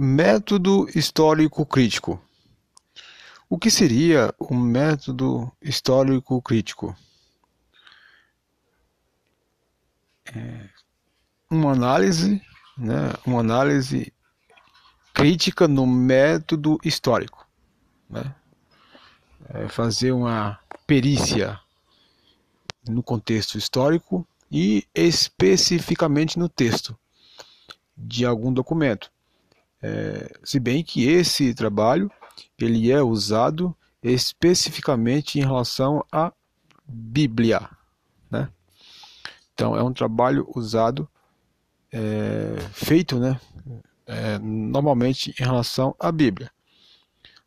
Método histórico crítico. O que seria um método histórico crítico? É uma análise, né, uma análise crítica no método histórico, né? É fazer uma perícia no contexto histórico e especificamente no texto de algum documento. É, se bem que esse trabalho ele é usado especificamente em relação à Bíblia, né? Então é um trabalho usado, é, feito, né? É, normalmente em relação à Bíblia.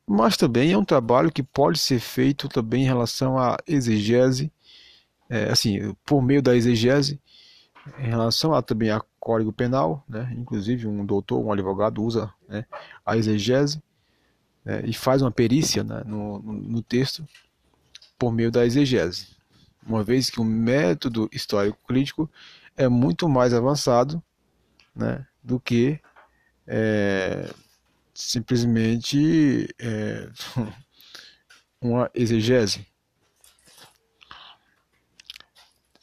Mas também é um trabalho que pode ser feito também em relação à exegese, é, assim, por meio da exegese, em relação a também a Código Penal, né? inclusive um doutor, um advogado usa né, a exegese né, e faz uma perícia né, no, no, texto por meio da exegese, uma vez que o método histórico crítico é muito mais avançado né, do que é, simplesmente é, uma exegese.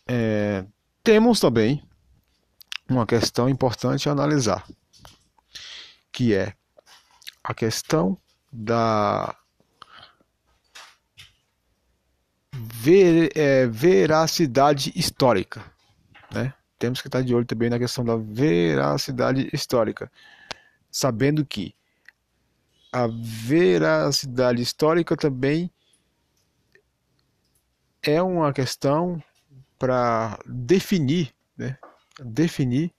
É, temos também uma questão importante a analisar, que é a questão da ver, é, veracidade histórica. Né? Temos que estar de olho também na questão da veracidade histórica, sabendo que a veracidade histórica também é uma questão para definir né, definir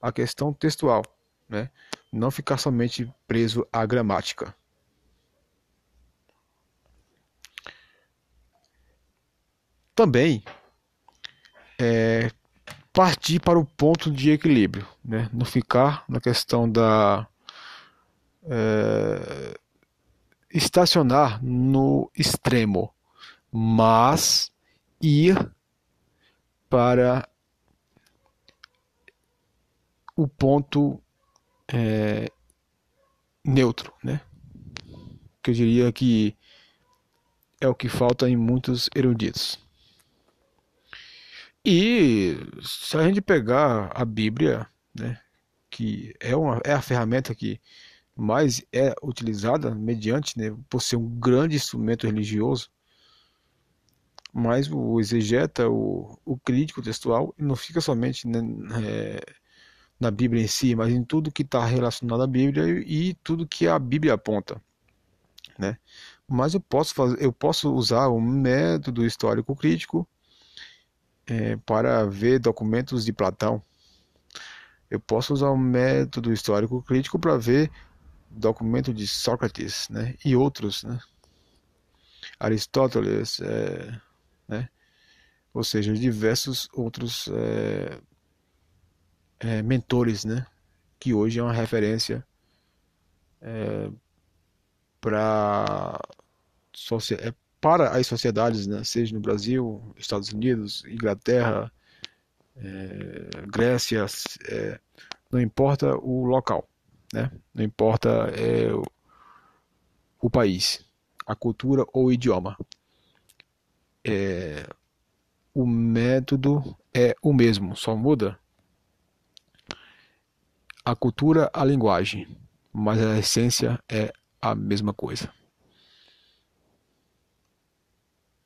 a questão textual, né? não ficar somente preso à gramática. Também é, partir para o ponto de equilíbrio, né? não ficar na questão da é, estacionar no extremo, mas ir para o ponto é, neutro, né? Que eu diria que é o que falta em muitos eruditos. E se a gente pegar a Bíblia, né, que é, uma, é a ferramenta que mais é utilizada mediante, né, por ser um grande instrumento religioso, mas o exegeta, o, o crítico textual, não fica somente né, é, na Bíblia em si, mas em tudo que está relacionado à Bíblia e, tudo que a Bíblia aponta, né? Mas eu posso fazer, eu posso usar o método histórico crítico é, para ver documentos de Platão. Eu posso usar o método histórico crítico para ver documento de Sócrates, né? E outros, né? Aristóteles, é, né? Ou seja, diversos outros é, é, mentores, né? Que hoje é uma referência é, para é, para as sociedades, né? Seja no Brasil, Estados Unidos, Inglaterra, é, Grécia, é, não importa o local, né? Não importa é, o, o país, a cultura ou o idioma. É, o método é o mesmo, só muda a cultura, a linguagem, mas a essência é a mesma coisa.